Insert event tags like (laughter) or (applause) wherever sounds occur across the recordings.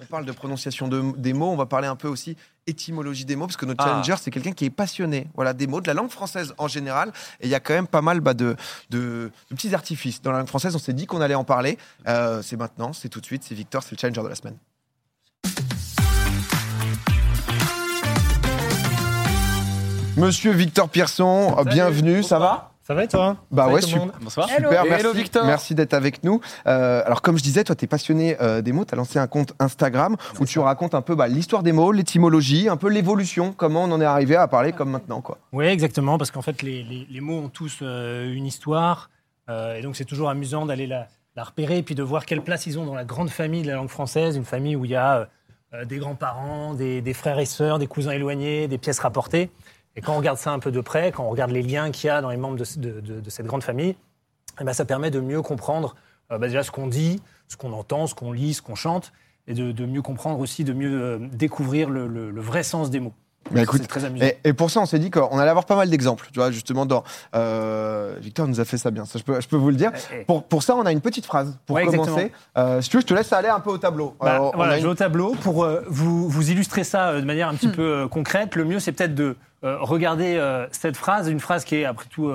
On parle de prononciation de- des mots, on va parler un peu aussi étymologie des mots, parce que notre Ah. challenger, c'est quelqu'un qui est passionné voilà, des mots, de la langue française en général. Et il y a quand même pas mal bah, de, de- de petits artifices dans la langue française. On s'est dit qu'on allait en parler. Euh, c'est maintenant, c'est tout de suite, c'est Victor, c'est le challenger de la semaine. Monsieur Victor Pierson, bienvenue, ça va? Ça va et toi Bah Ça va ouais, tout le super. monde? Bonsoir. Super, Hello. merci, Hello, Victor. merci d'être avec nous. Euh, alors comme je disais, toi tu es passionné euh, des mots, tu as lancé un compte Instagram où tu racontes un peu bah, l'histoire des mots, l'étymologie, un peu l'évolution, comment on en est arrivé à parler comme maintenant. quoi. Oui, exactement, parce qu'en fait, les, les- les mots ont tous euh, une histoire, euh, et donc c'est toujours amusant d'aller la, la repérer, et puis de voir quelle place ils ont dans la grande famille de la langue française, une famille où il y a euh, des grands-parents, des, des frères et sœurs, des cousins éloignés, des pièces rapportées. Et quand on regarde ça un peu de près, quand on regarde les liens qu'il y a dans les membres de, ce- de- de- de cette grande famille, eh ben, ça permet de mieux comprendre euh, bah, déjà ce qu'on dit, ce qu'on entend, ce qu'on lit, ce qu'on chante, et de, mieux comprendre aussi, de mieux euh, découvrir le vrai sens des mots. Mais écoute, très amusant. Et, et pour ça, on s'est dit qu'on allait avoir pas mal d'exemples. Tu vois, justement, dans, euh, Victor nous a fait ça bien, ça, je, peux, je peux vous le dire. Eh, eh. Pour, pour ça, on a une petite phrase pour Ouais, commencer. Euh, si tu veux, je te laisse aller un peu au tableau. Bah, Euh, voilà, a je vais au tableau pour euh, vous, vous illustrer ça euh, de manière un petit peu euh, concrète. Le mieux, c'est peut-être de euh, regarder euh, cette phrase, une phrase qui est après tout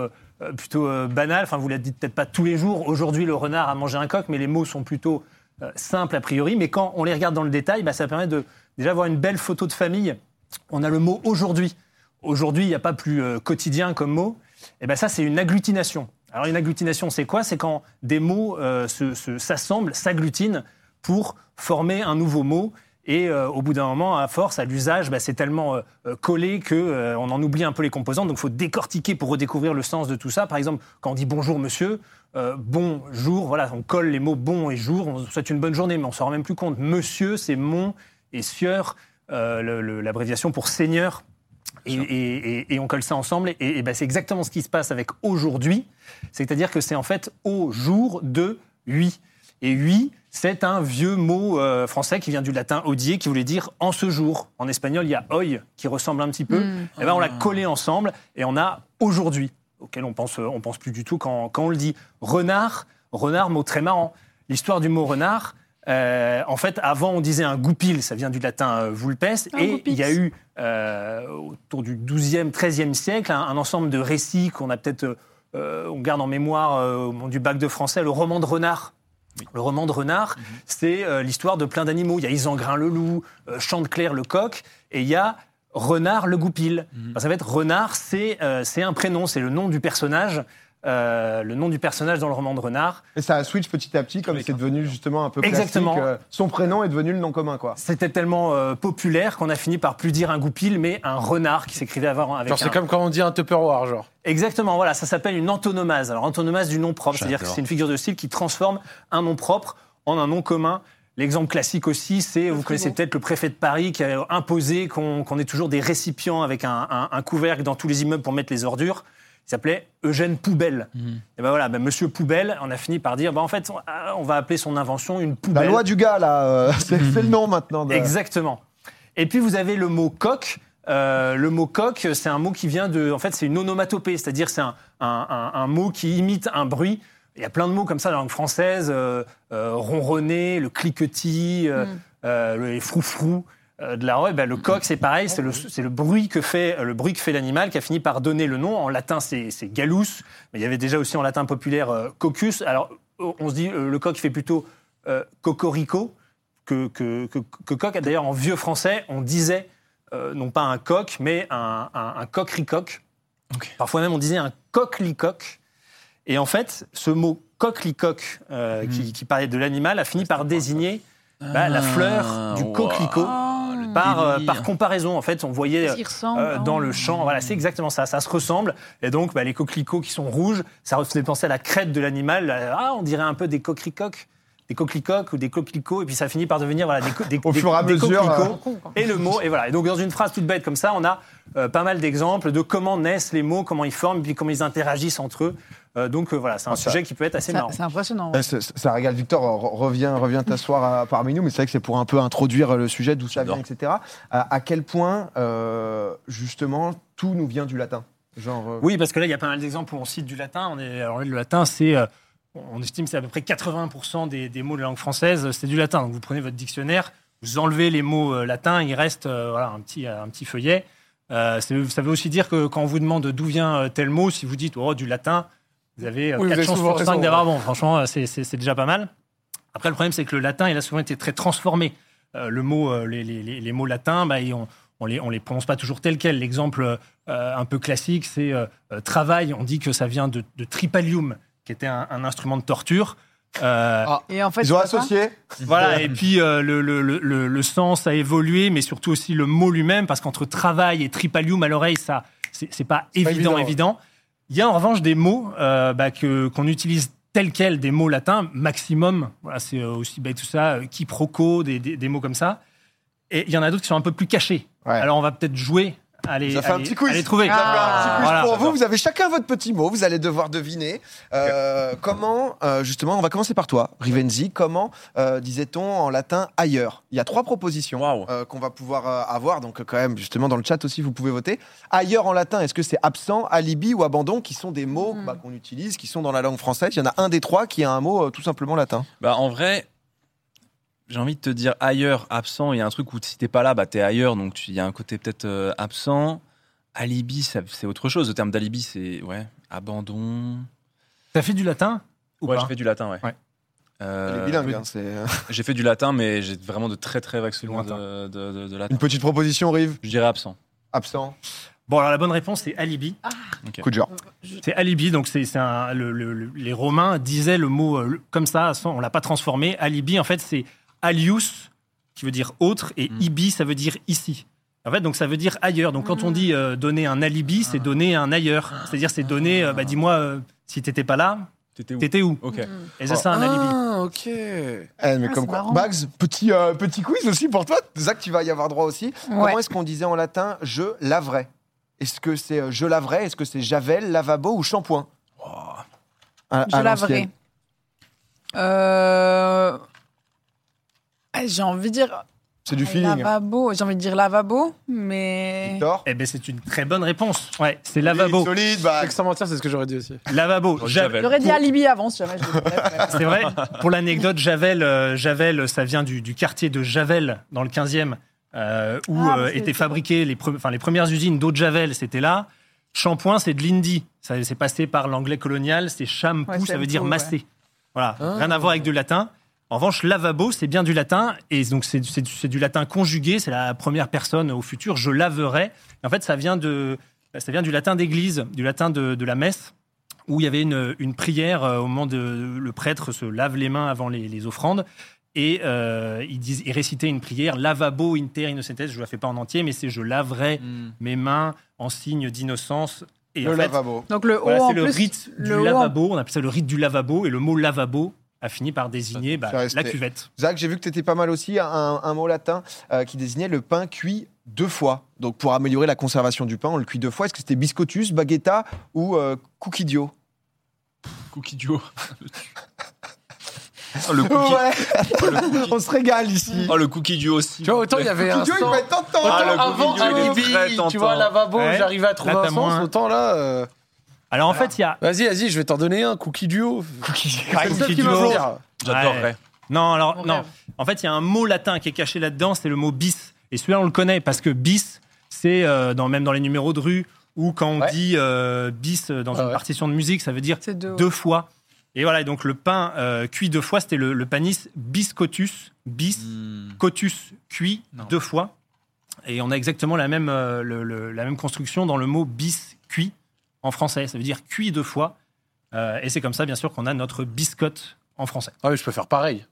plutôt euh, banale. Enfin, vous la dites peut-être pas tous les jours. Aujourd'hui, le renard a mangé un coq, mais les mots sont plutôt euh, simples a priori. Mais quand on les regarde dans le détail, bah, ça permet de déjà avoir une belle photo de famille. On a le mot aujourd'hui. Aujourd'hui, il n'y a pas plus euh, quotidien comme mot. Et ben ça, c'est une agglutination. Alors une agglutination, c'est quoi? C'est quand des mots euh, se- se- s'assemblent, s'agglutinent pour former un nouveau mot. Et euh, au bout d'un moment, à force, à l'usage, bah, c'est tellement collé que euh, on en oublie un peu les composantes. Donc, il faut décortiquer pour redécouvrir le sens de tout ça. Par exemple, quand on dit bonjour monsieur, bonjour, voilà, on colle les mots bon et jour. On souhaite une bonne journée, mais on s'en rend même plus compte. Monsieur, c'est mon et sieur, euh, le- l'abréviation pour seigneur. Et, et- et- et on colle ça ensemble. Et, et ben, c'est exactement ce qui se passe avec aujourd'hui. C'est-à-dire que c'est en fait au jour de huit. Et huit, c'est un vieux mot euh, français qui vient du latin odier, qui voulait dire en ce jour. En espagnol, il y a hoy qui ressemble un petit peu. Mm. Et ben, on l'a collé ensemble et on a aujourd'hui, auquel on pense, on pense plus du tout quand, quand on le dit. Renard, renard, mot très marrant. L'histoire du mot renard, euh, en fait, avant, on disait un goupil, ça vient du latin euh, vulpes, Un et goupil. il y a eu, euh, autour du 12e, 13e siècle, un, un ensemble de récits qu'on a peut-être, euh, on garde en mémoire euh, au moment du bac de français, le roman de renard. Le roman de renard, c'est euh, l'histoire de plein d'animaux. Il y a Isengrin le loup, euh, Chanteclair le coq, et il y a Renard le goupil. Enfin, ça va être Renard, c'est euh, c'est un prénom, c'est le nom du personnage, euh, le nom du personnage dans le roman de renard. Et ça a switch petit à petit, comme c'est devenu justement un peu classique. Exactement. euh, son prénom est devenu le nom commun, quoi. C'était tellement euh, populaire qu'on a fini par plus dire un goupil, mais un renard qui s'écrivait avant avec Genre, c'est comme quand on dit un Tupperware, genre. Exactement, voilà, ça s'appelle une antonomase. Alors, antonomase du nom propre, c'est-à-dire que c'est une figure de style qui transforme un nom propre en un nom commun. L'exemple classique aussi, c'est, vous connaissez peut-être le préfet de Paris qui a imposé qu'on ait toujours des récipients avec un, un- un couvercle dans tous les immeubles pour mettre les ordures. Il s'appelait Eugène Poubelle. Et ben voilà, ben Monsieur Poubelle, on a fini par dire, ben en fait, on- on va appeler son invention une La poubelle. loi du gars, là, euh, c'est c'est le nom maintenant. de- Exactement. Et puis vous avez le mot coq. Euh, le mot coq, c'est un mot qui vient de. En fait, c'est une onomatopée, c'est-à-dire c'est un, un- un- un mot qui imite un bruit. Il y a plein de mots comme ça dans la langue française euh, euh, ronronner, le cliquetis, euh, Mm. euh, le froufrou. euh, de la robe, ben, le coq, c'est pareil, c'est le, c'est le bruit que fait le bruit que fait l'animal qui a fini par donner le nom. En latin, c'est gallus, mais il y avait déjà aussi en latin populaire euh, cocus. Alors, on se dit euh, le coq fait plutôt euh, cocorico que, que, que, que coq. D'ailleurs, en vieux français, on disait euh, non pas un coq, mais un, un, un. Parfois même, on disait un coquelicoq. Et en fait, ce mot coquelicoq, euh, qui, qui parlait de l'animal, a fini par désigner bah, la fleur du coquelicot. Par, euh, par comparaison, en fait, on voyait ressemblent, euh, dans hein. le champ, voilà, c'est exactement ça, ça se ressemble. Et donc, bah, les coquelicots qui sont rouges, ça faisait penser à la crête de l'animal. Ah, on dirait un peu des coquericoques, des coquelicoques ou des coquelicots, et puis ça finit par devenir voilà, des, co- des, (laughs) Au des- fur et à des mesure, coquelicots. Con, quoi. Et le mot, et voilà. Et donc, dans une phrase toute bête comme ça, on a euh, pas mal d'exemples de comment naissent les mots, comment ils forment, puis comment ils interagissent entre eux. Euh, donc, euh, voilà, c'est un Ah, ça- sujet qui peut être assez Ça- marrant. C'est impressionnant. Eh, Ça régale Victor, re- reviens, reviens t'asseoir à- parmi nous, mais c'est vrai que c'est pour un peu introduire le sujet, d'où ça vient, etc. À, à quel point, euh, justement, tout nous vient du latin? Genre, euh, Oui, parce que là, il y a pas mal d'exemples où on cite du latin. On est, alors, le latin, c'est. euh, on estime que c'est à peu près 80% des, des mots de la langue française, c'est du latin. Donc vous prenez votre dictionnaire, vous enlevez les mots euh, latins, il reste euh, voilà, un, petit, un petit feuillet. Euh, ça veut aussi dire que quand on vous demande d'où vient euh, tel mot, si vous dites oh, du latin, vous avez euh, Oui, vous 4 avez chances souvent sur 5 raison, d'avoir bon. Franchement, euh, c'est- déjà pas mal. Après, le problème, c'est que le latin, il a souvent été très transformé. Euh, le mot, euh, les, les- les- les mots latins, bah, ils- on, on les, on les prononce pas toujours tels quels. L'exemple euh, un peu classique, c'est travail. On dit que ça vient de, de tripalium, qui était un, un instrument de torture. Euh, Ah. Et en fait, Ils ont associé. voilà, et puis euh, le, le, le, le- le sens a évolué, mais surtout aussi le mot lui-même, parce qu'entre travail et tripalium à l'oreille, ça, c'est pas évident, évident, évident. Il y a en revanche des mots euh, bah, que qu'on utilise tels quels, des mots latins, maximum. Voilà, c'est euh, aussi bête tout ça, euh, quiproquo, des, des, des mots comme ça. Et il y en a d'autres qui sont un peu plus cachés. Ouais. Alors on va peut-être jouer fait à un petit quiz. trouver. Fait un petit quiz Voilà, pour vous. Vous avez chacun votre petit mot. Vous allez devoir deviner euh, comment, euh, justement, on va commencer par toi, Rivenzi. Comment euh, disait-on en latin ailleurs? Il y a trois propositions Waouh. euh, qu'on va pouvoir euh, avoir. Donc, euh, quand même, justement, dans le chat aussi, vous pouvez voter. Ailleurs en latin, est-ce que c'est absent, alibi ou abandon qui sont des mots Mm. bah, qu'on utilise, qui sont dans la langue française? Il y en a un des trois qui a un mot euh, tout simplement latin. Bah, en vrai, j'ai envie de te dire ailleurs, absent. Il y a un truc où si t'es pas là, bah, t'es ailleurs. Donc il y a un côté peut-être euh, absent. Alibi, c'est autre chose. Le terme d'alibi, c'est ouais, abandon. T'as fait du latin ou Ouais, j'ai fait du latin, ouais. Ouais. Euh, bilingue. hein, c'est (laughs) J'ai fait du latin, mais j'ai vraiment de très très vagues souvenirs de, de, de- de latin. une petite proposition, Rive. Je dirais absent. Absent. Bon, alors la bonne réponse, c'est alibi. Coup de genre. C'est alibi, donc c'est c'est un- le- le- le- les Romains disaient le mot euh, comme ça, sans- on l'a pas transformé. Alibi, en fait, c'est alius, qui veut dire autre, et Mm. ibi, ça veut dire ici. En fait, donc ça veut dire ailleurs. Donc quand on dit euh, donner un alibi, c'est donner un ailleurs. C'est-à-dire, c'est donner, euh, bah, dis-moi, euh, si t'étais pas là, T'étais où t'étais où Ok. Et ça, c'est un alibi. Ah, ok. Eh, mais Ah, comme c'est quoi. marrant. Bags, petit, euh, petit quiz aussi pour toi. Zach, tu vas y avoir droit aussi. Ouais. Comment est-ce qu'on disait en latin je laverai Est-ce que c'est euh, je laverai Est-ce que c'est javel, lavabo ou shampoing? À- Je à laverai. l'ancienne. Euh... ah, J'ai envie de dire C'est du feeling. hein. lavabo. J'ai envie de dire lavabo, mais Victor Eh ben, c'est une très bonne réponse. Ouais, c'est lavabo. Solide, solide, Bags. Sans mentir, c'est ce que j'aurais dit aussi. Lavabo. Javel. j'aurais dit alibi avant si jamais. C'est vrai. Pour l'anecdote, Javel, euh, Javel, ça vient du, du quartier de Javel, dans le 15e, euh, où Ah, euh, étaient fabriquées les, pre- enfin, les premières usines d'eau de Javel, c'était là. Shampoing, c'est de l'indi. Ça c'est passé par l'anglais colonial, c'est shampoo, Ouais, ça veut dire ouais. masser. Voilà, Ah. rien à voir avec du latin. En revanche, lavabo, c'est bien du latin, et donc c'est du- latin conjugué, c'est la première personne au futur, je laverai. Et en fait, ça vient, de, ça vient du latin d'église, du latin de, de la messe, où il y avait une, une prière euh, au moment de le prêtre se lave les mains avant les, les offrandes. Et euh, il, dis- il récitait une prière, lavabo inter innocentes, je ne la fais pas en entier, mais c'est je laverai mes mains en signe d'innocence. Et Le en fait, lavabo. Donc le haut voilà, en c'est le plus. rite du le haut en- lavabo, on appelle ça le rite du lavabo, et le mot lavabo a fini par désigner bah, la cuvette. Zach, j'ai vu que tu étais pas mal aussi. Un, un mot latin euh, qui désignait le pain cuit deux fois. Donc pour améliorer la conservation du pain, on le cuit deux fois. Est-ce que c'était biscottus, baguetta ou euh, cucchidio Cookie duo. oh, (laughs) le cookie, Ouais, oh, le cookie- on se régale ici. oh, le cookie duo aussi. Tu vois, autant il y avait un Cucchidio, il sens. va être tentant. Ah, le avant cookie duo, il est tu vois, lavabo, Ouais. j'arrivais à trouver Là, un sens. moins. Autant là. euh, Alors en fait, il y a. Vas-y, vas-y, je vais t'en donner un. Cookie duo. Cookie- cookie me duo. J'adorerais. Non, alors, Mon non. rêve. En fait, il y a un mot latin qui est caché là-dedans, c'est le mot bis. Et celui-là, on le connaît parce que bis, c'est euh, dans, même dans les numéros de rue ou quand on Ouais. dit euh, bis dans Ouais, une ouais. partition de musique, ça veut dire deux. deux fois. Et voilà, et donc le pain euh, cuit deux fois, c'était le, le panis biscotus, bis, Hmm. cotus, cuit Non. deux fois. Et on a exactement la même, euh, le- le- la même construction dans le mot bis, cuit en français. Ça veut dire cuit deux fois. Euh, et c'est comme ça, bien sûr, qu'on a notre biscotte en français. Ah oui, je peux faire pareil.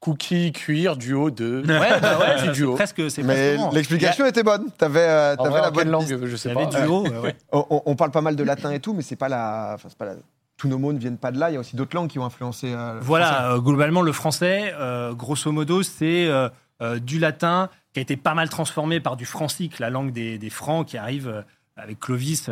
Cookie, cuir, duo, deux. Ouais, bah ouais, (laughs) c'est duo. presque. c'est Mais l'explication était bonne. T'avais euh, vrai, la bonne langue. Je sais pas. avait du haut. ouais, ouais. On, parle pas mal de latin et tout, mais c'est pas la. Enfin, c'est pas la. Tous nos mots ne viennent pas de là. Il y a aussi d'autres langues qui ont influencé. euh, le. Voilà, euh, globalement, le français, euh, grosso modo, c'est euh, euh, du latin qui a été pas mal transformé par du francique, la langue des, des Francs qui arrive euh, avec Clovis.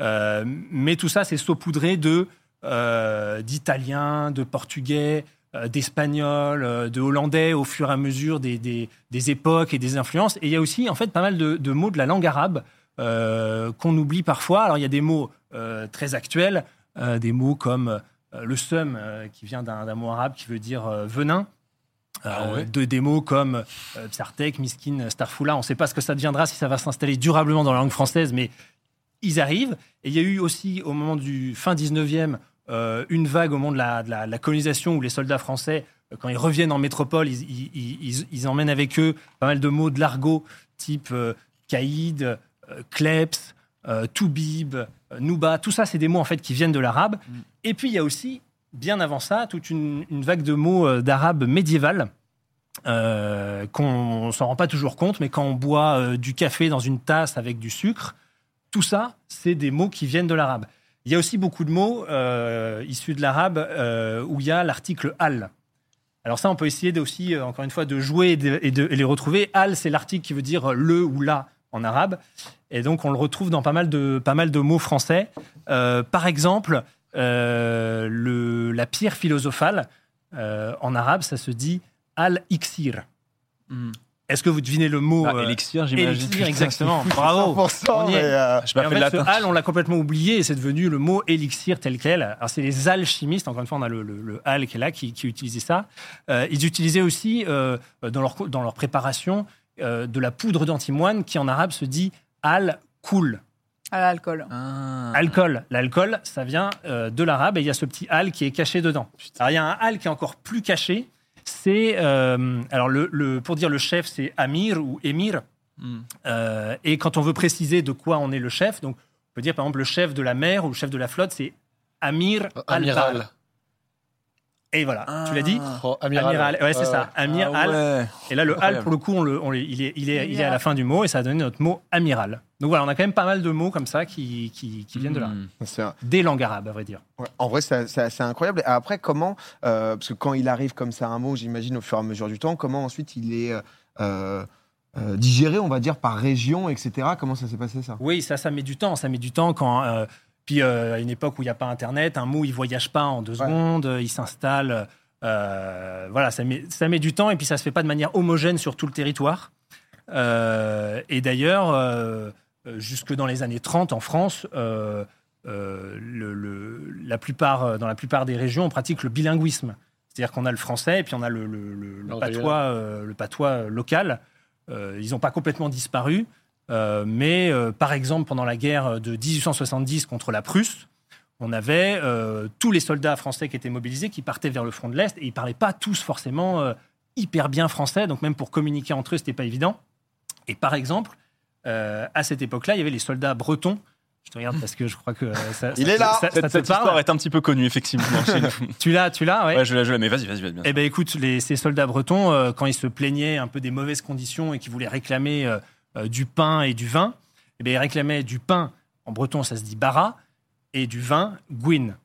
Euh, mais tout ça, c'est saupoudré de euh, d'italien, de portugais, euh, d'espagnol, euh, de hollandais au fur et à mesure des, des- des époques et des influences. Et il y a aussi, en fait, pas mal de, de mots de la langue arabe qu'on oublie parfois. Alors, il y a des mots très actuels, des mots comme le seum, qui vient d'un mot arabe qui veut dire venin. Ah Euh, de des mots comme euh, Psartek, Miskin, Starfoula. On ne sait pas ce que ça deviendra, si ça va s'installer durablement dans la langue française, mais ils arrivent. Et il y a eu aussi, au moment du fin 19e, euh, une vague au moment de la, de la- de la colonisation où les soldats français, euh, quand ils reviennent en métropole, ils, ils- ils- ils- ils emmènent avec eux pas mal de mots de l'argot, type euh, caïd, euh, kleps, toubib, nouba. Tout ça, c'est des mots en fait qui viennent de l'arabe. Et puis il y a aussi, bien avant ça, toute une, une vague de mots d'arabe médiéval. qu'on s'en rend pas toujours compte, mais quand on boit du café dans une tasse avec du sucre, tout ça, c'est des mots qui viennent de l'arabe. Il y a aussi beaucoup de mots euh, issus de l'arabe euh, où il y a l'article al. Alors ça, on peut essayer aussi, euh, encore une fois, de jouer et de, les retrouver. Al, c'est l'article qui veut dire le ou la en arabe. Et donc, on le retrouve dans pas mal de, pas mal de mots français. Par exemple, le, la pierre philosophale, en arabe, ça se dit al-iksir. Hmm. Est-ce que vous devinez le mot Ah, euh, élixir, j'imagine. élixir, exactement. Bravo. 100%, On y est. euh, Je en fait ce on l'a complètement oublié et c'est devenu le mot élixir tel quel. Alors, c'est les alchimistes, encore une fois, on a le, le, le hal qui est là, qui, qui utilisait ça. Euh, ils utilisaient aussi, euh, dans, leur, dans leur préparation, euh, de la poudre d'antimoine qui, en arabe, se dit al-koul. À l'alcool. Ah. Alcool. L'alcool, ça vient euh, de l'arabe et il y a ce petit hal qui est caché dedans. Alors, il y a un hal qui est encore plus caché. C'est, euh, alors, le, le- pour dire le chef, c'est amir ou émir. Hmm. Euh, et quand on veut préciser de quoi on est le chef, donc on peut dire par exemple le chef de la mer ou le chef de la flotte, c'est Amir al Amiral. Et voilà, tu l'as dit Oh, amiral. Amiral. Ouais, c'est Ouais, ça. Amir Ah al. ouais. Et là, le al, Incroyable. pour le coup, on le- on le- il, est, il, est, il est à la fin du mot et ça a donné notre mot amiral. Donc voilà, on a quand même pas mal de mots comme ça qui, qui, qui viennent de là. Hmm. un- Des langues arabes, à vrai dire. Ouais, En vrai, c'est incroyable. Et après, comment, euh, parce que quand il arrive comme ça un mot, j'imagine au fur et à mesure du temps, comment ensuite il est euh, euh, euh, digéré, on va dire, par région, etc. Comment ça s'est passé ça? Oui, ça, ça met du temps. Ça met du temps quand. euh, puis euh, à une époque où il n'y a pas Internet, un mot il voyage pas en deux Ouais. secondes, euh, il s'installe. euh, voilà, ça met, ça met du temps et puis ça se fait pas de manière homogène sur tout le territoire. Euh, et d'ailleurs, jusque dans les années 30 en France, euh, euh, le- le- la plupart, dans la plupart des régions, on pratique le bilinguisme. C'est-à-dire qu'on a le français et puis on a le, le- le- le Langue patois, euh, le patois local. Euh, ils n'ont pas complètement disparu. Euh, mais euh, par exemple, pendant la guerre de 1870 contre la Prusse, on avait euh, tous les soldats français qui étaient mobilisés, qui partaient vers le front de l'Est, et ils parlaient pas tous forcément euh, hyper bien français, donc même pour communiquer entre eux, c'était pas évident. Et par exemple, euh, à cette époque-là, il y avait les soldats bretons. Je te regarde parce que je crois que ça, Il ça est là. ça- ça Cette, te cette parle. histoire est un petit peu connue, effectivement. (laughs) Tu l'as, tu l'as, ouais. Ouais, je l'ai, je l'ai, mais vas-y, vas-y, vas-y. bien Eh ben écoute, les, ces soldats bretons, euh, quand ils se plaignaient un peu des mauvaises conditions et qu'ils voulaient réclamer du pain et du vin, eh ben, ils réclamaient du pain, en breton ça se dit bara, et du vin, gwyn.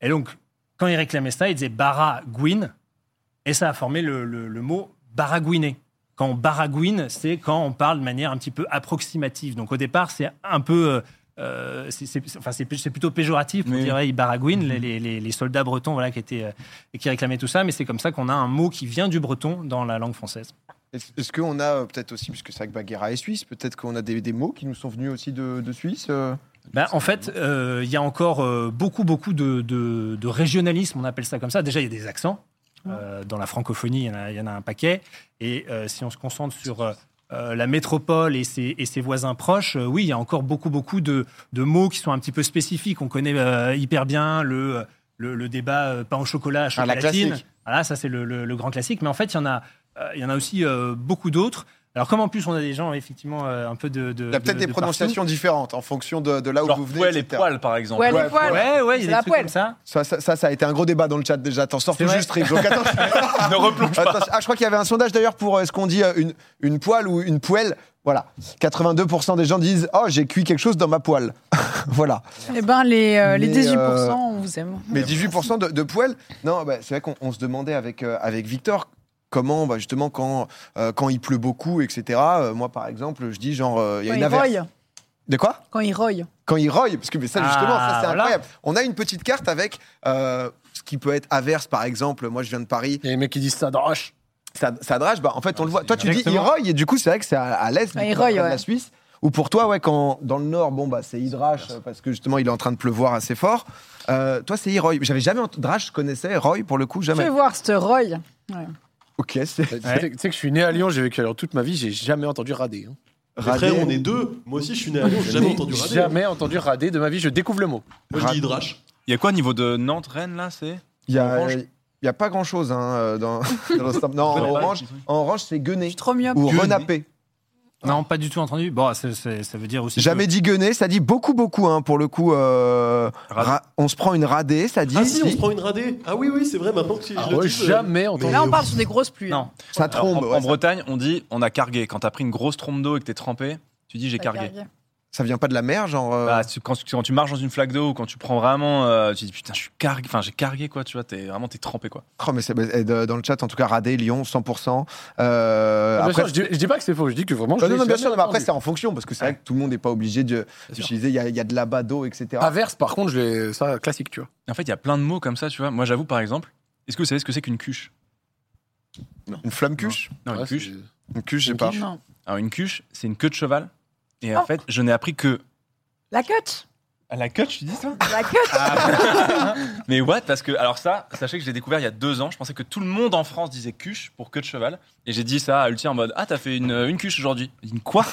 Et donc, quand ils réclamaient ça, ils disaient bara, gwyn, et ça a formé le, mot baragouiner. Quand on baragouine, c'est quand on parle de manière un petit peu approximative. Donc au départ, c'est un peu... euh, c'est enfin, plutôt péjoratif pour Oui. dire hey, ils baragouinent, les, les- les- les soldats bretons voilà, qui, étaient, euh, qui réclamaient tout ça, mais c'est comme ça qu'on a un mot qui vient du breton dans la langue française. Est-ce qu'on a euh, peut-être aussi, puisque c'est vrai que Baguera est suisse, peut-être qu'on a des, des mots qui nous sont venus aussi de, de Suisse euh? Ben, en fait, euh, il y a encore euh, beaucoup, beaucoup de, de- de régionalisme, on appelle ça comme ça. Déjà, il y a des accents. Euh, dans la francophonie, il y en a, il y en a un paquet. Et euh, si on se concentre sur euh, la métropole et ses, et ses voisins proches, euh, oui, il y a encore beaucoup, beaucoup de, de mots qui sont un petit peu spécifiques. On connaît euh, hyper bien le, le, le débat pain au chocolat, Ah, la chocolatine. Voilà, ça c'est le, le- grand classique. Mais en fait, il y en a, il y en a aussi beaucoup d'autres. Alors, comme en plus on a des gens effectivement euh, un peu de, de Il y a peut-être de- des de prononciations différentes en fonction de, de là où Genre vous venez. poêle et poil, par exemple. Ouais, Ouais, les poils. partout. Ouais, ouais, il y C'est a la des trucs poêle. comme ça. Ça, ça, ça, ça a été un gros débat dans le chat déjà. T'en sors vrai juste, Rick. Donc, attends. (laughs) ne replonge pas. Attends, ah, je crois qu'il y avait un sondage d'ailleurs pour euh, est-ce qu'on dit euh, une, une poêle ou une poêle. Voilà. 82% des gens disent Oh, j'ai cuit quelque chose dans ma poêle. (laughs) voilà. Eh ben, les, euh, les Mais, 18%, euh, on vous aime. Mais 18% de, de poêle Non, bah, c'est vrai qu'on on se demandait avec, euh, avec Victor comment, bah, justement, quand, euh, quand il pleut beaucoup, etc. euh, moi, par exemple, je dis genre, euh, il y a Quand une il averse. De quoi? Quand il roille. Quand il roille, parce que mais ça, Ah, justement, ça, c'est voilà. incroyable. On a une petite carte avec euh, ce qui peut être averse, par exemple. Moi, je viens de Paris. Il y a mecs qui disent ça droche. Ça, ça drache, bah, en fait, on le voit. Toi, tu dis il roille, et du coup, c'est vrai que c'est à, à l'est, Ah, de ouais. la Suisse. Ou pour toi, ouais, quand dans le nord, bon, bah, c'est hydrache, parce que justement, il est en train de pleuvoir assez fort. Euh, toi, c'est Iroy. J'avais jamais entendu. Drache, je connaissais. Roy, pour le coup, jamais. Fais voir ce roille. Ouais. Ok, c'est Tu sais que je suis né à Lyon, j'ai vécu à Lyon toute ma vie, j'ai jamais entendu rader. hein. radé. Frère, on est deux. Moi aussi, je suis né à Lyon, j'ai jamais entendu rader. Jamais entendu rader de ma vie, je découvre le mot. Moi, je dis hydrache. Il y a quoi au niveau de Nantes, Rennes, là C'est? Il y a, Orange? il y a pas grand chose dans, (laughs) dans le. Non, en orange, en orange c'est guené trop myope. ou Gueuné. renapé. Non, pas du tout entendu. Bon, c'est- c'est- ça veut dire aussi. Jamais dit gueuné, ça dit beaucoup, beaucoup. Hein, pour le coup, euh, ra- on se prend une radée, ça dit. Ah si, on se prend une radée. Ah oui, oui, c'est vrai, maintenant que tu Ah ouais, jamais entendu. Là, on parle sur des grosses pluies. Non. hein. Ça Alors, trombe. en, ouais, en ça, Bretagne, on dit on a cargué. Quand t'as pris une grosse trompe d'eau et que t'es trempé, tu dis j'ai cargué. Ça vient pas de la mer, genre. euh, Bah, tu- quand, tu- quand tu marches dans une flaque d'eau ou quand tu prends vraiment, euh, tu dis putain, je suis cargué. Enfin, j'ai cargué quoi, tu vois. T'es vraiment t'es trempé quoi. oh, mais c'est de- dans le chat, en tout cas, radé, Lyon, 100%. Euh, bien après, sûr, je, dis, je dis pas que c'est faux, je dis que vraiment. je Ah non, non, bien sûr, mais après, c'est en fonction, parce que c'est vrai que tout le monde n'est pas obligé d'utiliser. Il y, a- y a de l'abat d'eau, etc. Averse, par contre, je l'ai- ça, classique, tu vois. En fait, il y a plein de mots comme ça, tu vois. Moi, j'avoue, par exemple, est-ce que vous savez ce que c'est qu'une cuche? Une flamme cuche? Non, une Ouais, cuche. Une cuche, je sais Une pas. Alors, une cuche, c'est une queue de cheval. Et en Oh. fait, je n'ai appris que. La À la queue, tu dis ça? La queue (laughs) Mais what? Parce que, alors ça, sachez que je l'ai découvert il y a deux ans. Je pensais que tout le monde en France disait cuche pour queue de cheval. Et j'ai dit ça à Ulti en mode Ah, t'as fait une, une cuche aujourd'hui dit Quoi?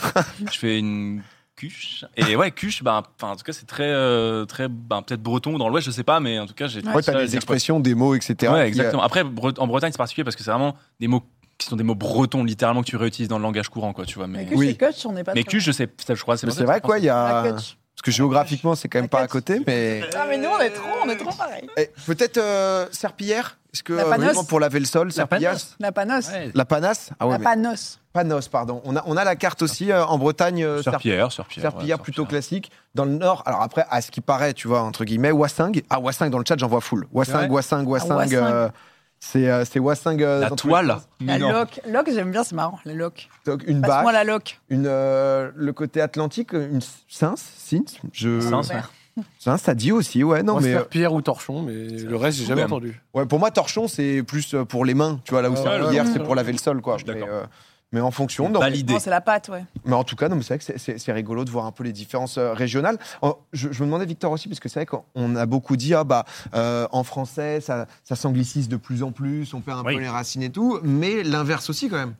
Je fais une cuche. Et ouais, cuche, ben, enfin, en tout cas, c'est très, euh, très ben, peut-être breton ou dans l'ouest, je sais pas, mais en tout cas, j'ai Ouais, trouvé t'as des expressions, des mots, etc. Ouais, exactement. Après, en Bretagne, c'est particulier parce que c'est vraiment des mots qui sont des mots bretons, littéralement, que tu réutilises dans le langage courant, quoi, tu vois. Mais, queue, Oui. c'est queue, on n'est pas mais trop. cuche, je sais, ça, je crois, c'est Mais c'est que vrai, quoi, il y a. Parce que géographiquement, c'est quand même pas à côté, (laughs) mais. Ah, mais nous, on est trop, on est trop pareil. Eh, Peut-être euh, serpillière Est-ce que La euh, panasse. vraiment pour laver le sol, La serpillière panasse. La panos. Ouais. La panasse Ah ouais, La mais panos. panos, pardon. On a, on a la carte aussi euh, en Bretagne, euh, Sur serp- Pierre, sur Pierre. serpillière plutôt classique. Dans le nord, alors après, à ce qui paraît, tu vois, entre guillemets, Wassing. Ah, Wassing, dans le chat, j'en vois full. Wassing. Wassing, Wassing. Wassing. euh, c'est euh, c'est Wassing. euh, La dans tous les toile. sens. La Non. Loc, j'aime bien, c'est marrant. La loc. Donc, une Passe-moi bâche, la loc. une, euh, le côté atlantique, une Sins, Sins, je... Ouais. (laughs) Sins, ça dit aussi, ouais, non, Moi, mais... c'est pierre ou torchon, mais le reste, j'ai jamais même. entendu. Ouais, pour moi, torchon, c'est plus euh, pour les mains, tu vois, là où Ouais, serpillière, ouais, c'est ouais. pour laver le sol, quoi. Je suis Mais, d'accord. euh, mais en fonction, Validé. Non, c'est la pâte, ouais. mais en tout cas, c'est vrai que c'est- c'est c'est rigolo de voir un peu les différences euh, régionales. Oh, je, je me demandais, Victor, aussi, parce que c'est vrai qu'on a beaucoup dit, ah bah, euh, en français, ça, ça s'anglicise de plus en plus, on perd un Oui. peu les racines et tout, mais l'inverse aussi, quand même.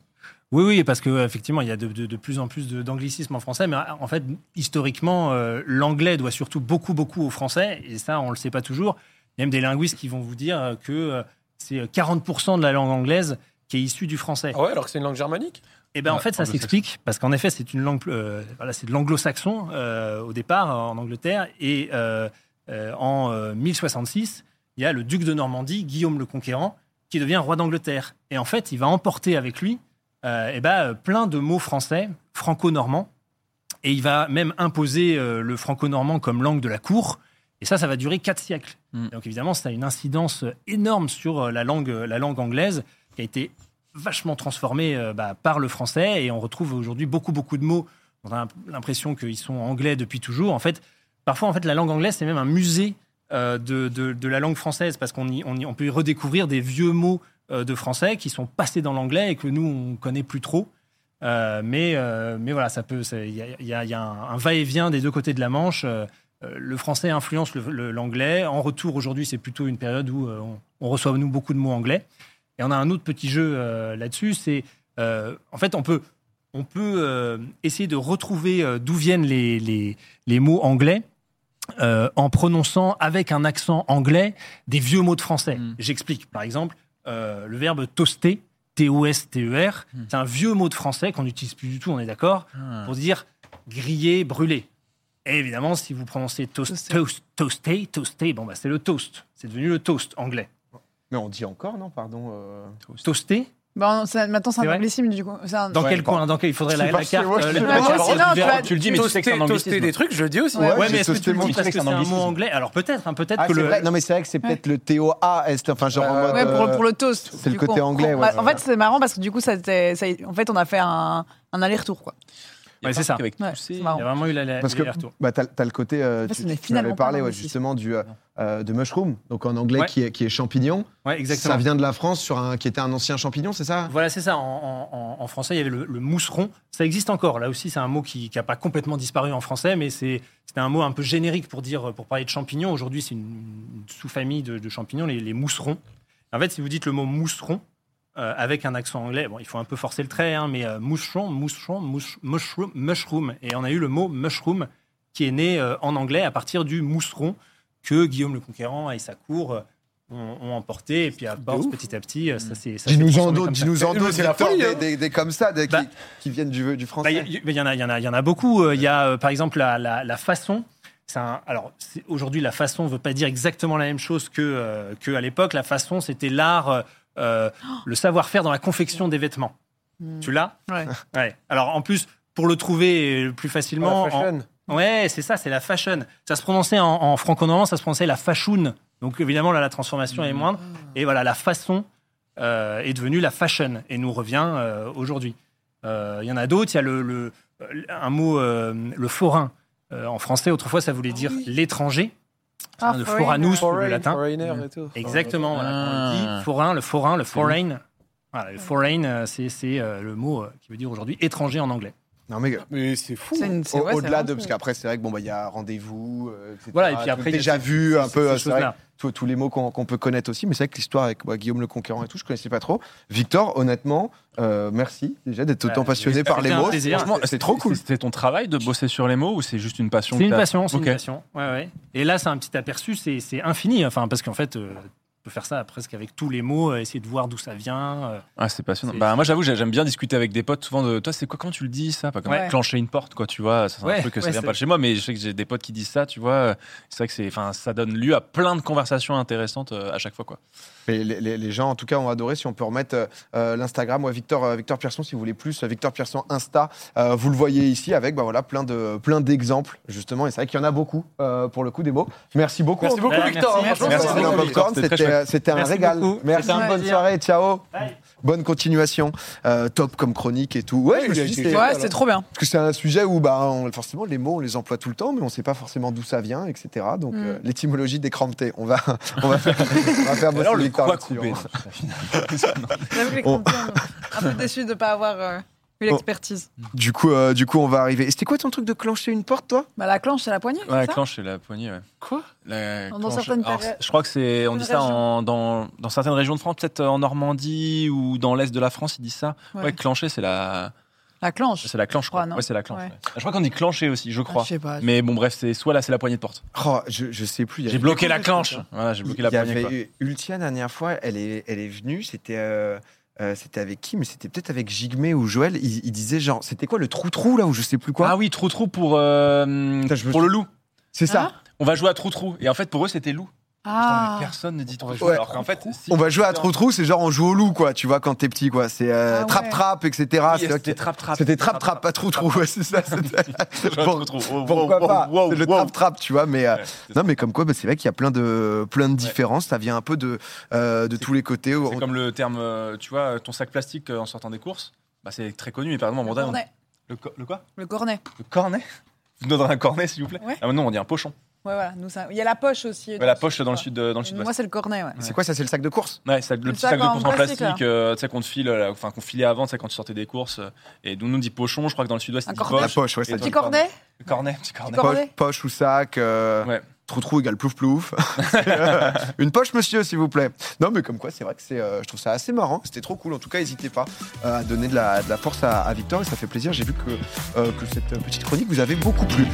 Oui, oui, parce que effectivement, il y a de, de- de plus en plus de- d'anglicisme en français, mais en fait, historiquement, euh, l'anglais doit surtout beaucoup, beaucoup au français, et ça, on ne le sait pas toujours. Il y a même des linguistes qui vont vous dire que c'est 40% de la langue anglaise qui est issue du français. Ah ouais, alors que c'est une langue germanique Et ben en fait, ça s'explique parce qu'en effet, c'est une langue, euh, voilà, c'est de l'anglo-saxon euh, au départ en Angleterre, et euh, euh, en euh, 1066, il y a le duc de Normandie, Guillaume le Conquérant, qui devient roi d'Angleterre. Et en fait, il va emporter avec lui euh, eh ben, plein de mots français, franco-normands, et il va même imposer euh, le franco-normand comme langue de la cour. Et ça, ça va durer quatre siècles. Mm. Donc évidemment, ça a une incidence énorme sur la langue, la langue anglaise, qui a été vachement transformée euh, bah, par le français. Et on retrouve aujourd'hui beaucoup, beaucoup de mots. On a l'impression qu'ils sont anglais depuis toujours. En fait, parfois, en fait, la langue anglaise, c'est même un musée euh, de, de- la langue française, parce qu'on y- on peut y redécouvrir des vieux mots euh, de français qui sont passés dans l'anglais et que nous, on connaît plus trop. Mais, mais voilà, ça peut. Il y a, y y a un, va-et-vient des deux côtés de la Manche. Le français influence l'anglais. En retour, aujourd'hui, c'est plutôt une période où on, on reçoit nous beaucoup de mots anglais. Et on a un autre petit jeu euh, là-dessus. C'est euh, en fait, on peut, on peut euh, essayer de retrouver euh, d'où viennent les, les, les mots anglais. en prononçant avec un accent anglais des vieux mots de français. Mm. J'explique. Par exemple, le verbe toaster, T-O-S-T-E-R, Mm. c'est un vieux mot de français qu'on n'utilise plus du tout, on est d'accord pour dire griller, brûler. Et évidemment, si vous prononcez toast, toast, toasté, toasté, bon, bah, c'est le toast. C'est devenu le toast anglais. Mais on dit encore, non Pardon. euh, Toasté Bon, ça- maintenant, c'est un anglicisme, du coup. Un- Dans Ouais, quel coin Dans quel Il faudrait la, la carte. euh, le- Moi aussi, non, tu verbe. vas- Tu le dis, mais tu sais que c'est un Toaster anglicisme. des trucs, je le dis aussi. Ouais, Ouais, mais est-ce que toasté tu le mon dis parce truc, que c'est un mot anglais Alors peut-être, hein, peut-être Ah, que le. vrai. Non, mais c'est vrai que c'est peut-être le TOA, est, enfin, genre en Ouais, mode. Ouais, pour, euh, pour le toast. c'est le côté anglais, ouais, bah, en fait, c'est marrant parce que du coup, ça, en fait, on a fait un, un aller-retour. Quoi. Ouais, c'est ça. Avec Ouais, tous ces- c'est marrant. Il y a vraiment eu la, la, Parce que retour. bah, t'as as le côté, euh, En fait, tu, tu m'avais parlé ouais, justement du, euh, euh, de mushroom, donc en anglais Ouais. qui, est, qui est champignon. Ouais, exactement. Ça vient de la France, sur un, qui était un ancien champignon, c'est ça? Voilà, c'est ça. En, en- en- en français, il y avait le, le mousseron. Ça existe encore. Là aussi, c'est un mot qui n'a pas complètement disparu en français, mais c'est c'était un mot un peu générique pour dire pour parler de champignons. Aujourd'hui, c'est une, une sous-famille de, de champignons, les, les mousserons. En fait, si vous dites le mot mousseron, euh, avec un accent anglais. Bon, il faut un peu forcer le trait, hein, mais euh, moucheron, moucheron, mouch- mushroom, mushroom. Et on a eu le mot mushroom qui est né euh, en anglais à partir du mousseron que Guillaume le Conquérant et sa cour euh, ont, ont emporté. Et puis à force, petit à petit, ça s'est. Dis-nous en dis-nous en d'autres, C'est la Victor, folie, des, hein. des- des comme ça, des- qui, Bah. qui viennent du, du Bah, français. Il y, il y en a, il y en a, il y en a beaucoup. Euh, Il y a, euh, par exemple, la, la- la façon. Un- alors, aujourd'hui, la façon ne veut pas dire exactement la même chose que, euh, que à l'époque. La façon, c'était l'art, euh, le savoir-faire dans la confection des vêtements. Hmm. Tu l'as Ouais. (laughs) Ouais. Alors, en plus, pour le trouver plus facilement. Oh, la fashion. en- Ouais, c'est ça, c'est la fashion. Ça se prononçait en, en franco-normand, ça se prononçait la fashion. Donc, évidemment, là, la transformation est moindre. Et voilà, la façon euh, est devenue la fashion et nous revient euh, aujourd'hui. Euh, Il y en a d'autres. Il y a le, le- un mot, euh, le forain. Euh, en français, autrefois, ça voulait dire l'étranger. Ah, le foreigner. foranus pour le Foreign, latin. foreigner et tout. Exactement. Voilà, quand on Ah. dit forain, le forain, le foreign. Voilà, le foreign, euh, c'est c'est, euh, le mot euh, qui veut dire aujourd'hui étranger en anglais. Non, mais Mais c'est fou. Au-delà de. Parce qu'après, c'est vrai que bon, bah, il y a rendez-vous, euh, etc. Voilà, et puis après, déjà vu un peu, tous, tous les mots qu'on peut connaître aussi. Mais c'est vrai que l'histoire avec bah, Guillaume le Conquérant et tout, je connaissais pas trop. Victor, honnêtement, euh, merci déjà d'être autant Ouais, passionné par les mots. c'est trop cool. C'était ton travail de bosser sur les mots ou c'est juste une passion C'est une passion, c'est une passion. Ouais, ouais. Et là, c'est un petit aperçu, c'est infini. Enfin, parce qu'en fait, euh, peut faire ça presque avec tous les mots, euh, essayer de voir d'où ça vient. euh. Ah, c'est passionnant. Bah, moi, j'avoue, j'ai- j'aime bien discuter avec des potes souvent de toi, c'est quoi, comment tu le dis ça? Pas comme Ouais. clencher une porte, quoi, tu vois. ça, C'est Ouais, un truc que ça ouais, vient pas de chez moi, mais je sais que j'ai des potes qui disent ça, tu vois. C'est vrai que c'est, enfin, ça donne lieu à plein de conversations intéressantes euh, à chaque fois, quoi. Mais les, les- les gens, en tout cas, ont adoré. Si on peut remettre euh, euh, l'Instagram, ouais, Victor, euh, Victor Pierson, si vous voulez plus, euh, Victor Pierson Insta, euh, vous le voyez ici avec bah, voilà, plein, de, plein d'exemples, justement. Et c'est vrai qu'il y en a beaucoup, euh, pour le coup, des mots. Merci beaucoup. Merci beaucoup, Victor. merci. hein, Merci, c'est Merci, C'était un Merci régal. beaucoup. Merci, bonne plaisir. soirée, ciao. Bye. Bonne continuation. Euh, top comme chronique et tout. Ouais, c'était- Ouais, trop bien. parce que c'est un sujet où bah, on- forcément les mots on les emploie tout le temps, mais on ne sait pas forcément d'où ça vient, etc. Donc Mm. euh, l'étymologie des cramptés, on va, on va faire, on va faire Alors, couper hein. Les On- crampons, un peu déçu de ne pas avoir l'expertise. Du coup, euh, du coup, on va arriver. Et C'était quoi ton truc de clencher une porte, toi? Bah, la clenche, c'est la poignée. Ouais, ça? clenche, c'est la poignée, ouais. Quoi? La Dans clenche- certaines alors, Je crois que c'est, on dit ça en- dans, dans certaines régions de France, peut-être en Normandie ou dans l'est de la France, ils disent ça. Ouais, Ouais. clencher, c'est la, La clenche. c'est la clenche, crois, quoi. non Ouais, c'est la clenche. Ouais. ouais. Je crois qu'on dit clencher aussi, je Ah, crois. Je sais pas. Mais bon, bref, c'est soit là, c'est la poignée de porte. Oh, je, je sais plus. il y J'ai avait- bloqué la Il clenche. Voilà, j'ai bloqué la y poignée. avait quoi. eu- Ultia, la dernière fois, elle est, elle est venue. C'était. euh, euh, c'était avec qui Mais c'était peut-être avec Jigmé ou Joël. Il, il disait genre, c'était quoi le trou-trou là ou je sais plus quoi? Ah oui, trou trou pour euh, Putain, je me pour suis- le loup. C'est ça. Hein On va jouer à trou trou et en fait pour eux c'était loup. Putain, Ah. mais personne ne dit trou trou. Ouais. Alors qu'en fait, si- On va jouer à trou-trou, c'est genre on joue au loup quoi. Tu vois quand t'es petit quoi. C'est euh, Ah ouais. trap-trap, etc. Oui, c'était trap trap. C'était trap-trap, pas trou-trou. Ouais, c'est ça. Pour- Trou, trou. Oh, Pourquoi wow, pas wow, le wow. trap-trap, tu vois. Mais euh, non, mais comme quoi, bah, c'est vrai qu'il y a plein de plein de différences. Ça vient un peu de euh, de tous les côtés. C'est comme le terme, tu vois, ton sac plastique en sortant des courses. Bah, c'est très connu, mais par exemple en Le Bretagne, le, co- le quoi? Le cornet. Le cornet? Vous me donnerez un cornet, s'il vous plaît? Ouais. Ah, non, on dit un pochon. Ouais, voilà. Nous, ça... Il y a la poche aussi. Ouais, la poche dans le sud, de- dans le sud. Moi, c'est le cornet, ouais. C'est quoi ça C'est le sac de course? Ouais, c'est le, Le petit sac sac de en course en plastique, plastique, euh, tu sais, qu'on te file, euh, enfin, qu'on filait avant, tu sais, quand tu sortais des courses. euh, Et nous, nous, dit pochon, je crois que dans le sud-ouest, disent cornet. La poche. poche, ouais. Ça Petit cornet Le cornet, petit cornet. Petit cornet. poche, poche ou sac. euh, Ouais. Trou-trou égale plouf-plouf. (laughs) Une poche, monsieur, s'il vous plaît. Non, mais comme quoi, c'est vrai que c'est, euh, je trouve ça assez marrant. C'était trop cool. En tout cas, n'hésitez pas euh, à donner de la, de la force à, à Victor et ça fait plaisir. J'ai vu que, euh, que cette petite chronique vous avait beaucoup plu.